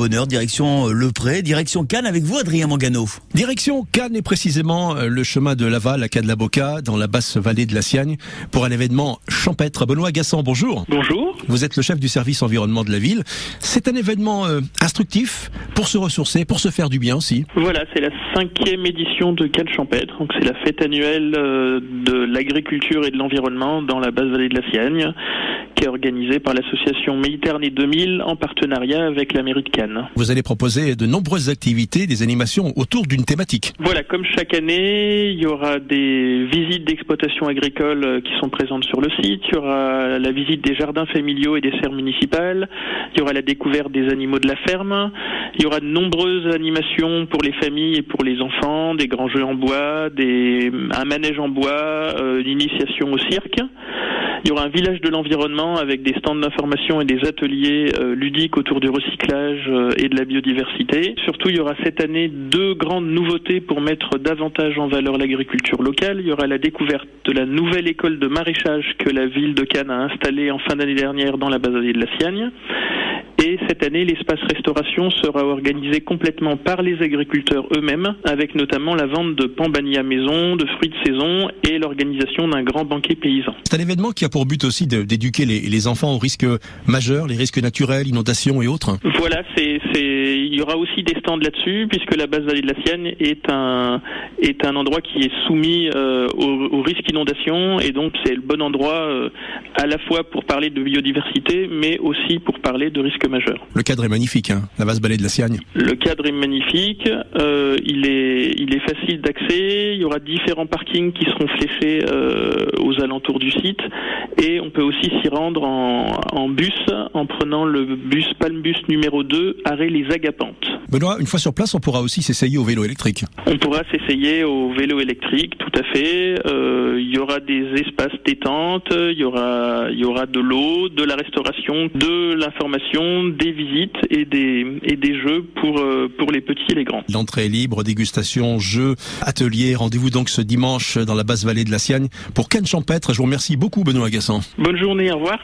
bonheur, direction euh, Le Pré, direction Cannes avec vous Adrien Mangano. Direction Cannes et précisément euh, le chemin de Laval à Cannes-la-Boca dans la basse vallée de la Siagne pour un événement champêtre. Benoît Gassan, bonjour. Bonjour. Vous êtes le chef du service environnement de la ville. C'est un événement euh, instructif pour se ressourcer, pour se faire du bien aussi. Voilà, c'est la cinquième édition de Cannes champêtre. Donc c'est la fête annuelle de l'agriculture et de l'environnement dans la basse vallée de la Siagne qui est organisée par l'association Méditerranée 2000 en partenariat avec la mairie de Cannes. Vous allez proposer de nombreuses activités, des animations autour d'une thématique. Voilà, comme chaque année, il y aura des visites d'exploitation agricole euh, qui sont présentes sur le site, il y aura la visite des jardins familiaux et des serres municipales, il y aura la découverte des animaux de la ferme, il y aura de nombreuses animations pour les familles et pour les enfants, des grands jeux en bois, des, un manège en bois, euh, une initiation au cirque. Il y aura un village de l'environnement avec des stands d'information et des ateliers euh, ludiques autour du recyclage euh, et de la biodiversité. Surtout, il y aura cette année deux grandes nouveautés pour mettre davantage en valeur l'agriculture locale. Il y aura la découverte de la nouvelle école de maraîchage que la ville de Cannes a installée en fin d'année dernière dans la base de la Siagne. Et cette année, l'espace restauration sera organisé complètement par les agriculteurs eux-mêmes, avec notamment la vente de pambani à maison, de fruits de saison et l'organisation d'un grand banquet paysan. C'est un événement qui a pour but aussi d'éduquer les, les, enfants aux risques majeurs, les risques naturels, inondations et autres. Voilà, c'est, il y aura aussi des stands là-dessus, puisque la base vallée de la Sienne est un, est un endroit qui est soumis euh, aux, aux, risques inondations, et donc c'est le bon endroit euh, à la fois pour parler de biodiversité, mais aussi pour parler de risques majeurs. Le cadre est magnifique, hein, la base vallée de la Siagne. Le cadre est magnifique, euh, il est, il est facile d'accès, il y aura différents parkings qui seront fléchés euh, aux alentours du site, et on peut aussi s'y rendre en, en, bus en prenant le bus Palmbus numéro 2, arrêt Les Agapantes. Benoît, une fois sur place, on pourra aussi s'essayer au vélo électrique. On pourra s'essayer au vélo électrique, tout à fait. Euh, il y aura des espaces détente, il y aura, il y aura de l'eau, de la restauration, de l'information, des visites et des, et des jeux pour, euh, pour les petits et les grands. L'entrée est libre, dégustation, jeux, ateliers. Rendez-vous donc ce dimanche dans la basse vallée de la Siagne pour Cannes Champêtre. Je vous remercie beaucoup, Benoît Agassan. Bonne journée, au revoir.